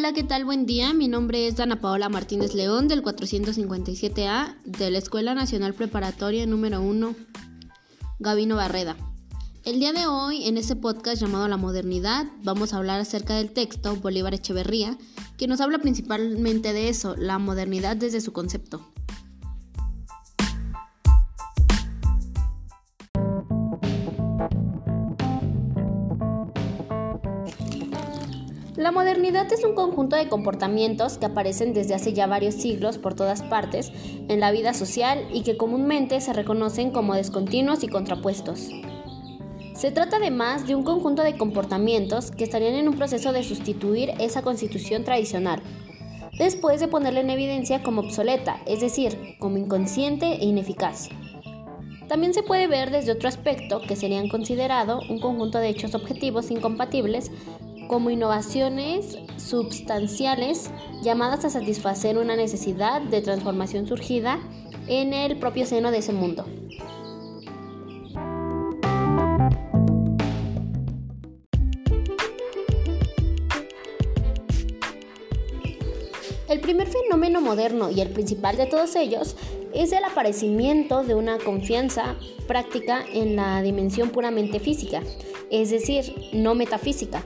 Hola, ¿qué tal? Buen día. Mi nombre es Dana Paola Martínez León del 457A de la Escuela Nacional Preparatoria número 1 Gavino Barreda. El día de hoy, en este podcast llamado La Modernidad, vamos a hablar acerca del texto Bolívar Echeverría, que nos habla principalmente de eso, la modernidad desde su concepto. Modernidad es un conjunto de comportamientos que aparecen desde hace ya varios siglos por todas partes en la vida social y que comúnmente se reconocen como descontinuos y contrapuestos. Se trata además de un conjunto de comportamientos que estarían en un proceso de sustituir esa constitución tradicional, después de ponerla en evidencia como obsoleta, es decir, como inconsciente e ineficaz. También se puede ver desde otro aspecto que serían considerado un conjunto de hechos objetivos incompatibles como innovaciones substanciales llamadas a satisfacer una necesidad de transformación surgida en el propio seno de ese mundo. El primer fenómeno moderno y el principal de todos ellos es el aparecimiento de una confianza práctica en la dimensión puramente física, es decir, no metafísica,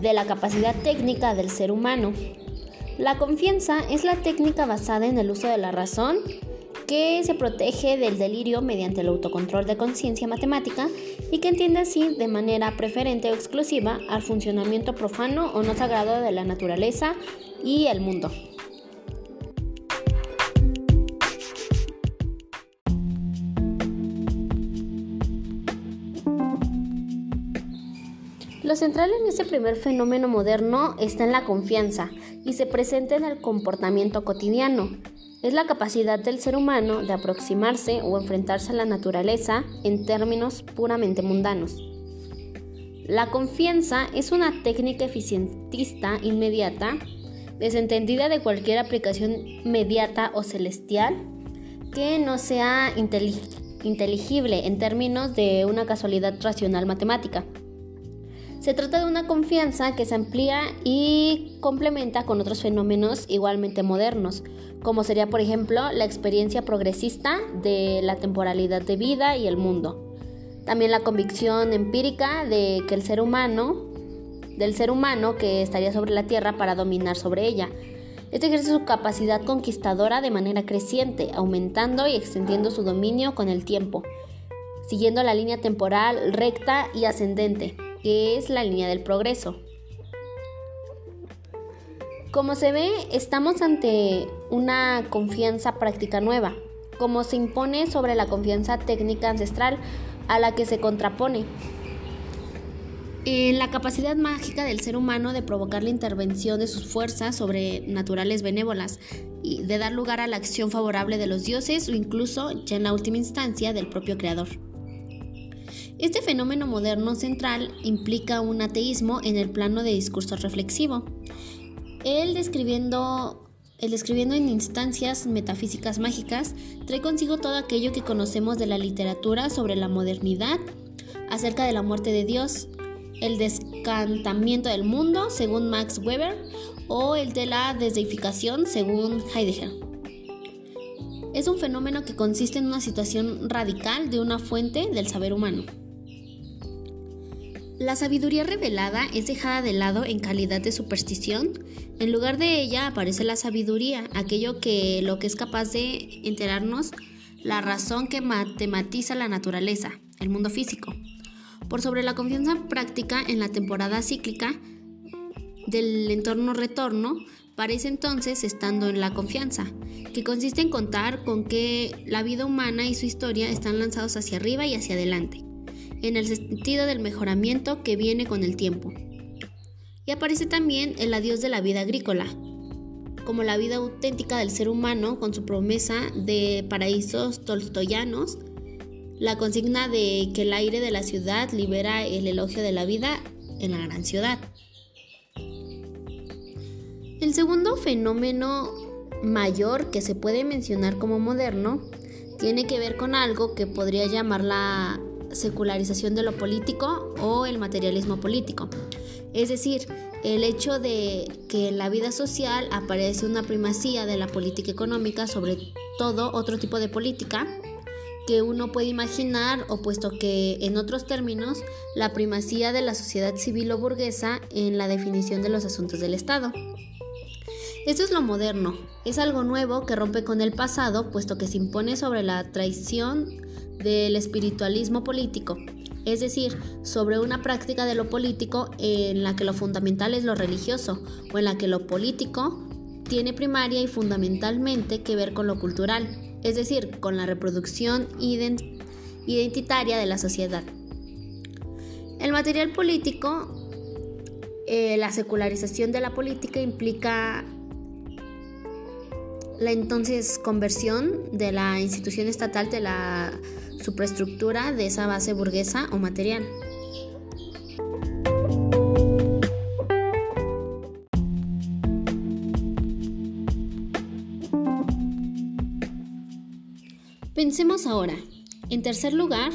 de la capacidad técnica del ser humano. La confianza es la técnica basada en el uso de la razón que se protege del delirio mediante el autocontrol de conciencia matemática y que entiende así de manera preferente o exclusiva al funcionamiento profano o no sagrado de la naturaleza y el mundo. Lo central en este primer fenómeno moderno está en la confianza y se presenta en el comportamiento cotidiano. Es la capacidad del ser humano de aproximarse o enfrentarse a la naturaleza en términos puramente mundanos. La confianza es una técnica eficientista inmediata, desentendida de cualquier aplicación mediata o celestial que no sea inteligible en términos de una casualidad racional matemática. Se trata de una confianza que se amplía y complementa con otros fenómenos igualmente modernos, como sería por ejemplo la experiencia progresista de la temporalidad de vida y el mundo. También la convicción empírica de que el ser humano, del ser humano que estaría sobre la Tierra para dominar sobre ella. Este ejerce su capacidad conquistadora de manera creciente, aumentando y extendiendo su dominio con el tiempo, siguiendo la línea temporal recta y ascendente que es la línea del progreso. Como se ve, estamos ante una confianza práctica nueva, como se impone sobre la confianza técnica ancestral a la que se contrapone. En la capacidad mágica del ser humano de provocar la intervención de sus fuerzas sobrenaturales benévolas y de dar lugar a la acción favorable de los dioses o incluso, ya en la última instancia, del propio creador. Este fenómeno moderno central implica un ateísmo en el plano de discurso reflexivo. El describiendo, el describiendo en instancias metafísicas mágicas trae consigo todo aquello que conocemos de la literatura sobre la modernidad, acerca de la muerte de Dios, el descantamiento del mundo, según Max Weber, o el de la desdeificación, según Heidegger. Es un fenómeno que consiste en una situación radical de una fuente del saber humano. La sabiduría revelada es dejada de lado en calidad de superstición. En lugar de ella aparece la sabiduría, aquello que lo que es capaz de enterarnos la razón que matematiza la naturaleza, el mundo físico. Por sobre la confianza práctica en la temporada cíclica del entorno-retorno, parece entonces estando en la confianza, que consiste en contar con que la vida humana y su historia están lanzados hacia arriba y hacia adelante en el sentido del mejoramiento que viene con el tiempo. Y aparece también el adiós de la vida agrícola, como la vida auténtica del ser humano con su promesa de paraísos tolstoyanos, la consigna de que el aire de la ciudad libera el elogio de la vida en la gran ciudad. El segundo fenómeno mayor que se puede mencionar como moderno tiene que ver con algo que podría llamar la secularización de lo político o el materialismo político. Es decir, el hecho de que en la vida social aparece una primacía de la política económica sobre todo otro tipo de política que uno puede imaginar, o puesto que en otros términos, la primacía de la sociedad civil o burguesa en la definición de los asuntos del Estado. Esto es lo moderno, es algo nuevo que rompe con el pasado, puesto que se impone sobre la traición del espiritualismo político, es decir, sobre una práctica de lo político en la que lo fundamental es lo religioso o en la que lo político tiene primaria y fundamentalmente que ver con lo cultural, es decir, con la reproducción identitaria de la sociedad. El material político, eh, la secularización de la política implica la entonces conversión de la institución estatal de la superestructura de esa base burguesa o material. Pensemos ahora, en tercer lugar,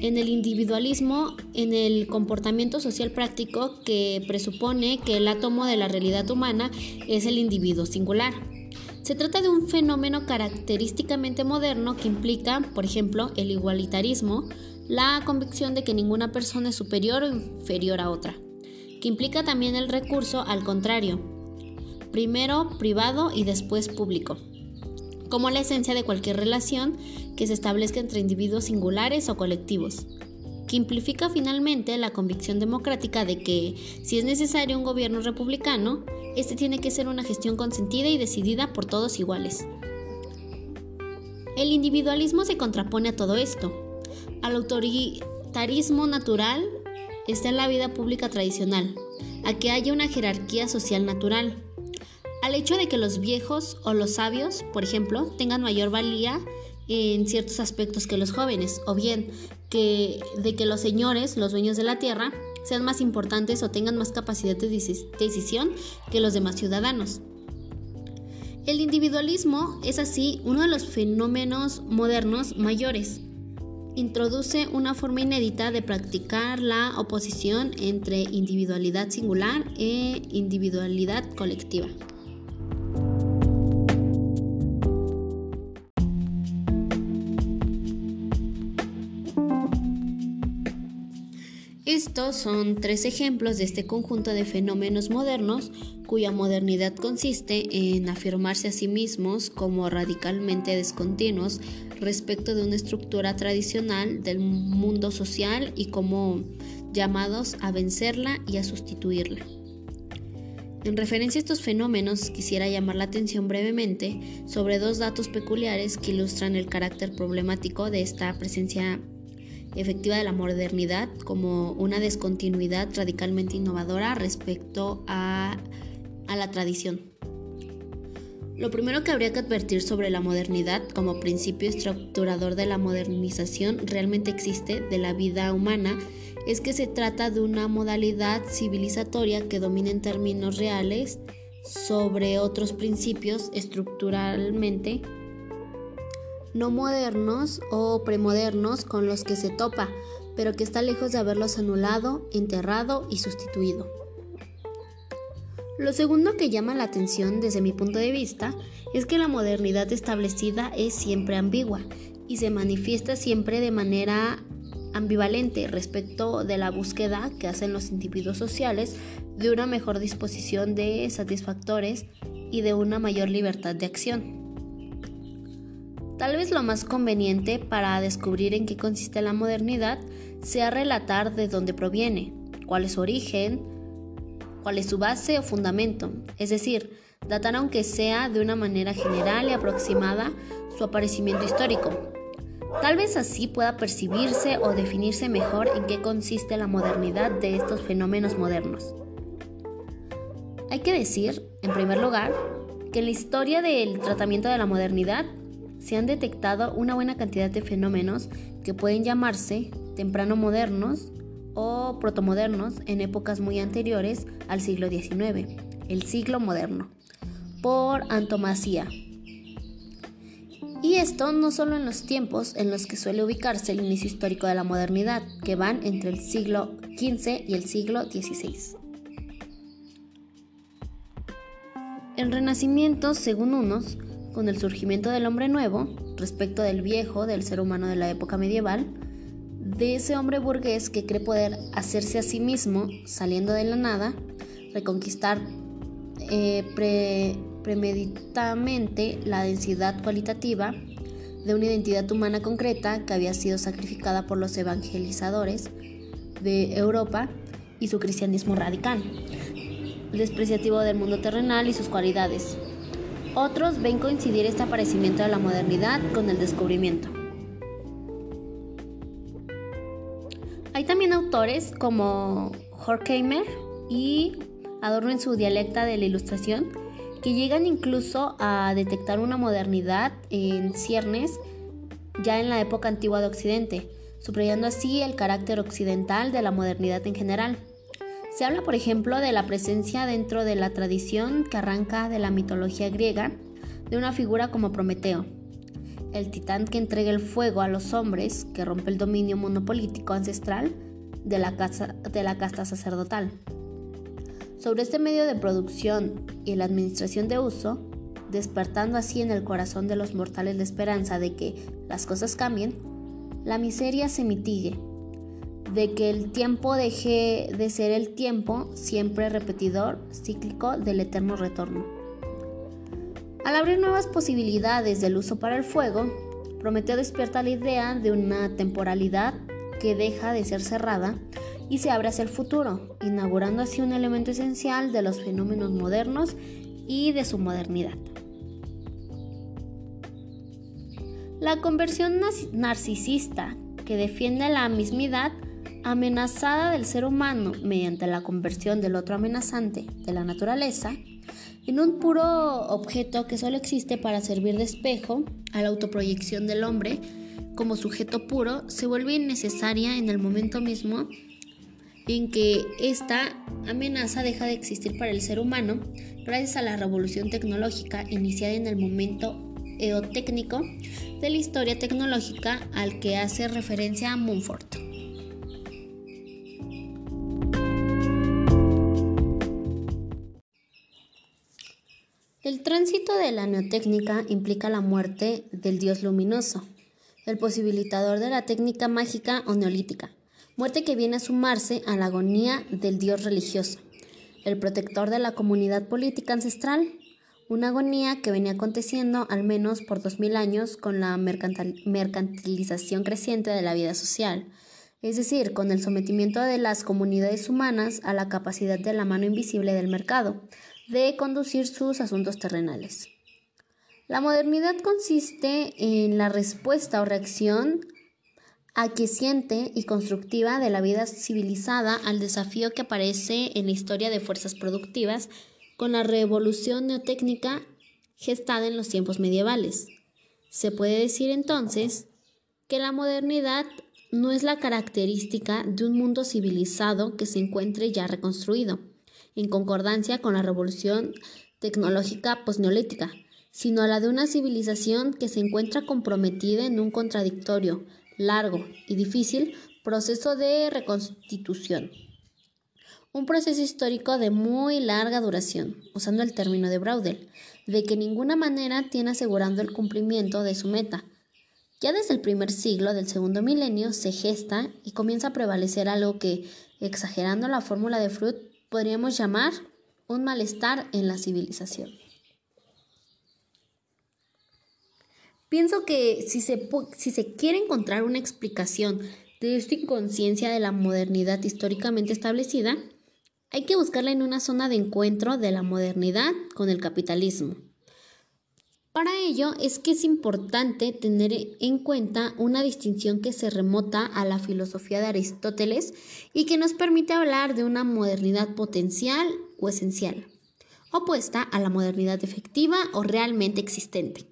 en el individualismo, en el comportamiento social práctico que presupone que el átomo de la realidad humana es el individuo singular. Se trata de un fenómeno característicamente moderno que implica, por ejemplo, el igualitarismo, la convicción de que ninguna persona es superior o inferior a otra, que implica también el recurso al contrario, primero privado y después público, como la esencia de cualquier relación que se establezca entre individuos singulares o colectivos, que implica finalmente la convicción democrática de que, si es necesario un gobierno republicano, este tiene que ser una gestión consentida y decidida por todos iguales. El individualismo se contrapone a todo esto. Al autoritarismo natural está en la vida pública tradicional, a que haya una jerarquía social natural, al hecho de que los viejos o los sabios, por ejemplo, tengan mayor valía en ciertos aspectos que los jóvenes, o bien que de que los señores, los dueños de la tierra, sean más importantes o tengan más capacidad de decisión que los demás ciudadanos. El individualismo es así uno de los fenómenos modernos mayores. Introduce una forma inédita de practicar la oposición entre individualidad singular e individualidad colectiva. Estos son tres ejemplos de este conjunto de fenómenos modernos cuya modernidad consiste en afirmarse a sí mismos como radicalmente descontinuos respecto de una estructura tradicional del mundo social y como llamados a vencerla y a sustituirla. En referencia a estos fenómenos, quisiera llamar la atención brevemente sobre dos datos peculiares que ilustran el carácter problemático de esta presencia efectiva de la modernidad como una descontinuidad radicalmente innovadora respecto a, a la tradición. Lo primero que habría que advertir sobre la modernidad como principio estructurador de la modernización realmente existe de la vida humana es que se trata de una modalidad civilizatoria que domina en términos reales sobre otros principios estructuralmente no modernos o premodernos con los que se topa, pero que está lejos de haberlos anulado, enterrado y sustituido. Lo segundo que llama la atención desde mi punto de vista es que la modernidad establecida es siempre ambigua y se manifiesta siempre de manera ambivalente respecto de la búsqueda que hacen los individuos sociales de una mejor disposición de satisfactores y de una mayor libertad de acción. Tal vez lo más conveniente para descubrir en qué consiste la modernidad sea relatar de dónde proviene, cuál es su origen, cuál es su base o fundamento, es decir, datar aunque sea de una manera general y aproximada su aparecimiento histórico. Tal vez así pueda percibirse o definirse mejor en qué consiste la modernidad de estos fenómenos modernos. Hay que decir, en primer lugar, que la historia del tratamiento de la modernidad se han detectado una buena cantidad de fenómenos que pueden llamarse temprano modernos o protomodernos en épocas muy anteriores al siglo XIX, el siglo moderno, por antomasía. Y esto no solo en los tiempos en los que suele ubicarse el inicio histórico de la modernidad, que van entre el siglo XV y el siglo XVI. El renacimiento, según unos, con el surgimiento del hombre nuevo, respecto del viejo, del ser humano de la época medieval, de ese hombre burgués que cree poder hacerse a sí mismo, saliendo de la nada, reconquistar eh, premeditadamente la densidad cualitativa de una identidad humana concreta que había sido sacrificada por los evangelizadores de Europa y su cristianismo radical, despreciativo del mundo terrenal y sus cualidades. Otros ven coincidir este aparecimiento de la modernidad con el descubrimiento. Hay también autores como Horkheimer y Adorno en su dialecta de la ilustración que llegan incluso a detectar una modernidad en ciernes ya en la época antigua de Occidente, subrayando así el carácter occidental de la modernidad en general. Se habla, por ejemplo, de la presencia dentro de la tradición que arranca de la mitología griega de una figura como Prometeo, el titán que entrega el fuego a los hombres, que rompe el dominio monopolítico ancestral de la, de la casta sacerdotal. Sobre este medio de producción y la administración de uso, despertando así en el corazón de los mortales la esperanza de que las cosas cambien, la miseria se mitigue, de que el tiempo deje de ser el tiempo siempre repetidor, cíclico del eterno retorno. Al abrir nuevas posibilidades del uso para el fuego, Prometeo despierta la idea de una temporalidad que deja de ser cerrada y se abre hacia el futuro, inaugurando así un elemento esencial de los fenómenos modernos y de su modernidad. La conversión narcisista que defiende la mismidad amenazada del ser humano mediante la conversión del otro amenazante de la naturaleza en un puro objeto que solo existe para servir de espejo a la autoproyección del hombre como sujeto puro se vuelve innecesaria en el momento mismo en que esta amenaza deja de existir para el ser humano gracias a la revolución tecnológica iniciada en el momento eotécnico de la historia tecnológica al que hace referencia Mumford. El tránsito de la neotécnica implica la muerte del dios luminoso, el posibilitador de la técnica mágica o neolítica muerte que viene a sumarse a la agonía del dios religioso, el protector de la comunidad política ancestral, una agonía que venía aconteciendo al menos por dos mil años con la mercantilización creciente de la vida social, es decir, con el sometimiento de las comunidades humanas a la capacidad de la mano invisible del mercado de conducir sus asuntos terrenales. La modernidad consiste en la respuesta o reacción aquiesciente y constructiva de la vida civilizada al desafío que aparece en la historia de fuerzas productivas con la revolución neotécnica gestada en los tiempos medievales. Se puede decir entonces que la modernidad no es la característica de un mundo civilizado que se encuentre ya reconstruido, en concordancia con la revolución tecnológica posneolítica, sino la de una civilización que se encuentra comprometida en un contradictorio, largo y difícil proceso de reconstitución. Un proceso histórico de muy larga duración, usando el término de Braudel, de que ninguna manera tiene asegurando el cumplimiento de su meta. Ya desde el primer siglo del segundo milenio se gesta y comienza a prevalecer algo que, exagerando la fórmula de Freud, podríamos llamar un malestar en la civilización. Pienso que si se, si se quiere encontrar una explicación de esta inconsciencia de la modernidad históricamente establecida, hay que buscarla en una zona de encuentro de la modernidad con el capitalismo. Para ello es que es importante tener en cuenta una distinción que se remota a la filosofía de Aristóteles y que nos permite hablar de una modernidad potencial o esencial, opuesta a la modernidad efectiva o realmente existente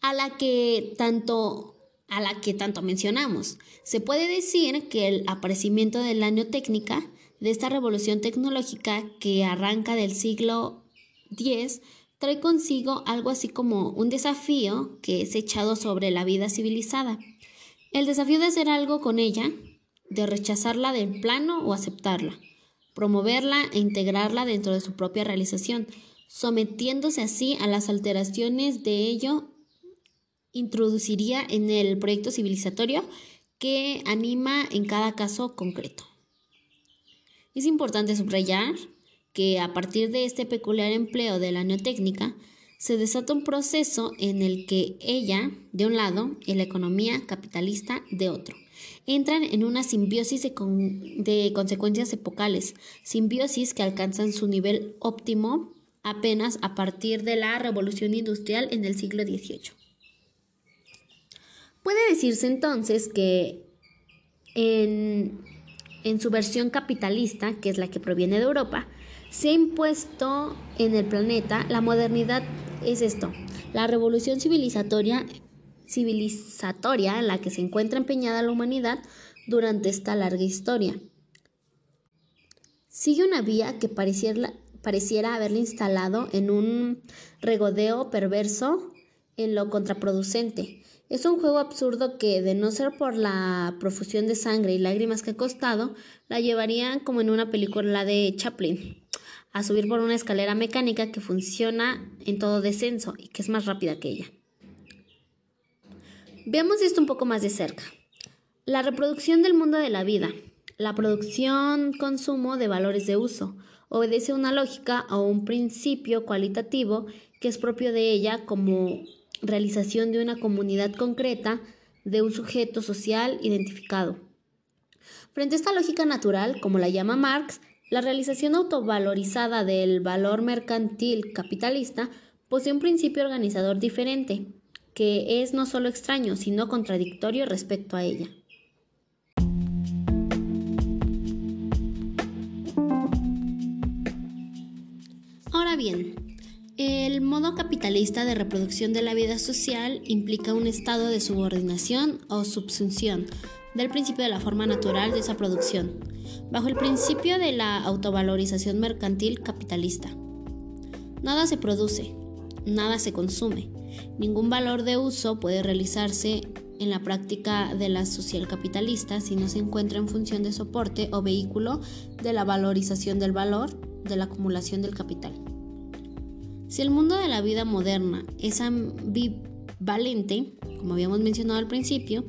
a la que tanto a la que tanto mencionamos. Se puede decir que el aparecimiento de la neotécnica, de esta revolución tecnológica que arranca del siglo X trae consigo algo así como un desafío que es echado sobre la vida civilizada. El desafío de hacer algo con ella, de rechazarla del plano o aceptarla, promoverla e integrarla dentro de su propia realización, sometiéndose así a las alteraciones de ello, introduciría en el proyecto civilizatorio que anima en cada caso concreto. Es importante subrayar que a partir de este peculiar empleo de la neotécnica, se desata un proceso en el que ella, de un lado, y la economía capitalista, de otro, entran en una simbiosis de, consecuencias epocales, simbiosis que alcanzan su nivel óptimo apenas a partir de la revolución industrial en el siglo XVIII. Puede decirse entonces que en su versión capitalista, que es la que proviene de Europa, se ha impuesto en el planeta la modernidad es esto, la revolución civilizatoria, civilizatoria en la que se encuentra empeñada la humanidad durante esta larga historia. Sigue una vía que pareciera, pareciera instalado en un regodeo perverso en lo contraproducente. Es un juego absurdo que, de no ser por la profusión de sangre y lágrimas que ha costado, la llevaría como en una película de Chaplin a subir por una escalera mecánica que funciona en todo descenso y que es más rápida que ella. Veamos esto un poco más de cerca. La reproducción del mundo de la vida, la producción-consumo de valores de uso, obedece una lógica o un principio cualitativo que es propio de ella como realización de una comunidad concreta de un sujeto social identificado. Frente a esta lógica natural, como la llama Marx, la realización autovalorizada del valor mercantil capitalista posee un principio organizador diferente, que es no solo extraño, sino contradictorio respecto a ella. Ahora bien, el modo capitalista de reproducción de la vida social implica un estado de subordinación o subsunción del principio de la forma natural de esa producción, bajo el principio de la autovalorización mercantil capitalista. Nada se produce, nada se consume, ningún valor de uso puede realizarse en la práctica de la social capitalista si no se encuentra en función de soporte o vehículo de la valorización del valor de la acumulación del capital. Si el mundo de la vida moderna es ambivalente, como habíamos mencionado al principio,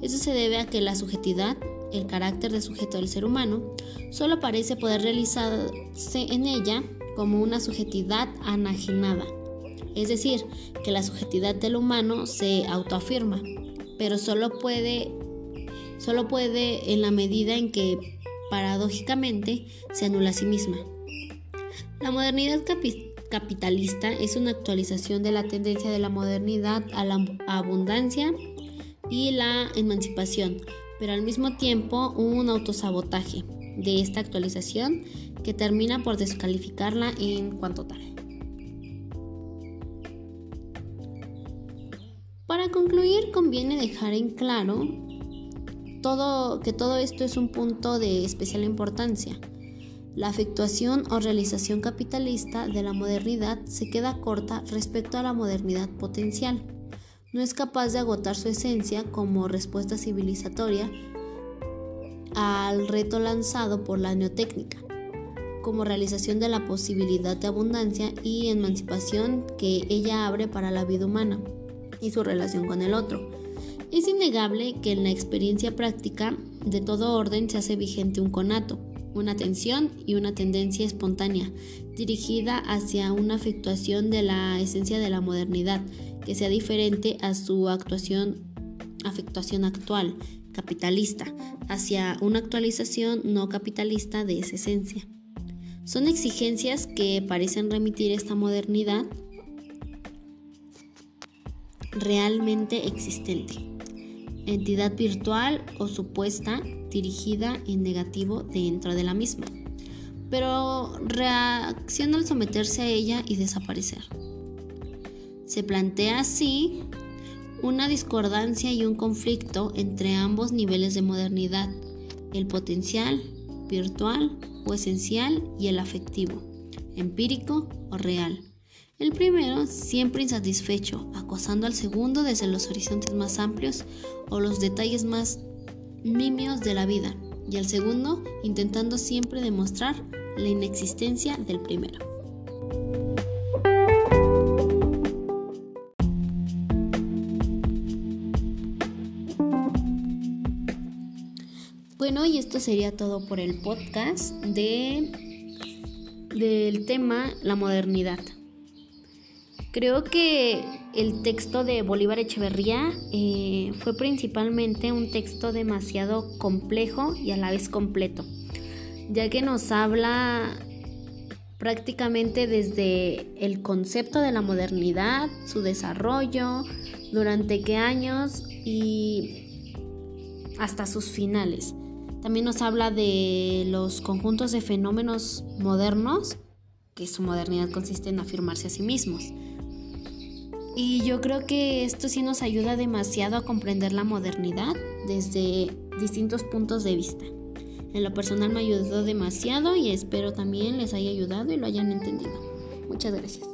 eso se debe a que la subjetividad, el carácter de sujeto del ser humano, solo parece poder realizarse en ella como una subjetividad anajenada. Es decir, que la subjetividad del humano se autoafirma, pero solo puede, solo puede en la medida en que paradójicamente se anula a sí misma. La modernidad capitalista es una actualización de la tendencia de la modernidad a la abundancia y la emancipación, pero al mismo tiempo un autosabotaje de esta actualización que termina por descalificarla en cuanto tal. Para concluir, conviene dejar en claro todo, que todo esto es un punto de especial importancia. La afectuación o realización capitalista de la modernidad se queda corta respecto a la modernidad potencial no es capaz de agotar su esencia como respuesta civilizatoria al reto lanzado por la neotécnica, como realización de la posibilidad de abundancia y emancipación que ella abre para la vida humana y su relación con el otro. Es innegable que en la experiencia práctica de todo orden se hace vigente un conato, una tensión y una tendencia espontánea, dirigida hacia una afectuación de la esencia de la modernidad, que sea diferente a su actuación, afectuación actual, capitalista, hacia una actualización no capitalista de esa esencia. Son exigencias que parecen remitir esta modernidad realmente existente, entidad virtual o supuesta dirigida en negativo dentro de la misma, pero reacciona al someterse a ella y desaparecer. Se plantea así una discordancia y un conflicto entre ambos niveles de modernidad, el potencial, virtual o esencial y el afectivo, empírico o real. El primero, siempre insatisfecho, acosando al segundo desde los horizontes más amplios o los detalles más nimios de la vida, y al segundo, intentando siempre demostrar la inexistencia del primero. Bueno, y esto sería todo por el podcast de, del tema la modernidad. Creo que el texto de Bolívar Echeverría eh, fue principalmente un texto demasiado complejo y a la vez completo, ya que nos habla prácticamente desde el concepto de la modernidad, su desarrollo, durante qué años y hasta sus finales. También nos habla de los conjuntos de fenómenos modernos, que su modernidad consiste en afirmarse a sí mismos. Y yo creo que esto sí nos ayuda demasiado a comprender la modernidad desde distintos puntos de vista. En lo personal me ayudó demasiado y espero también les haya ayudado y lo hayan entendido. Muchas gracias.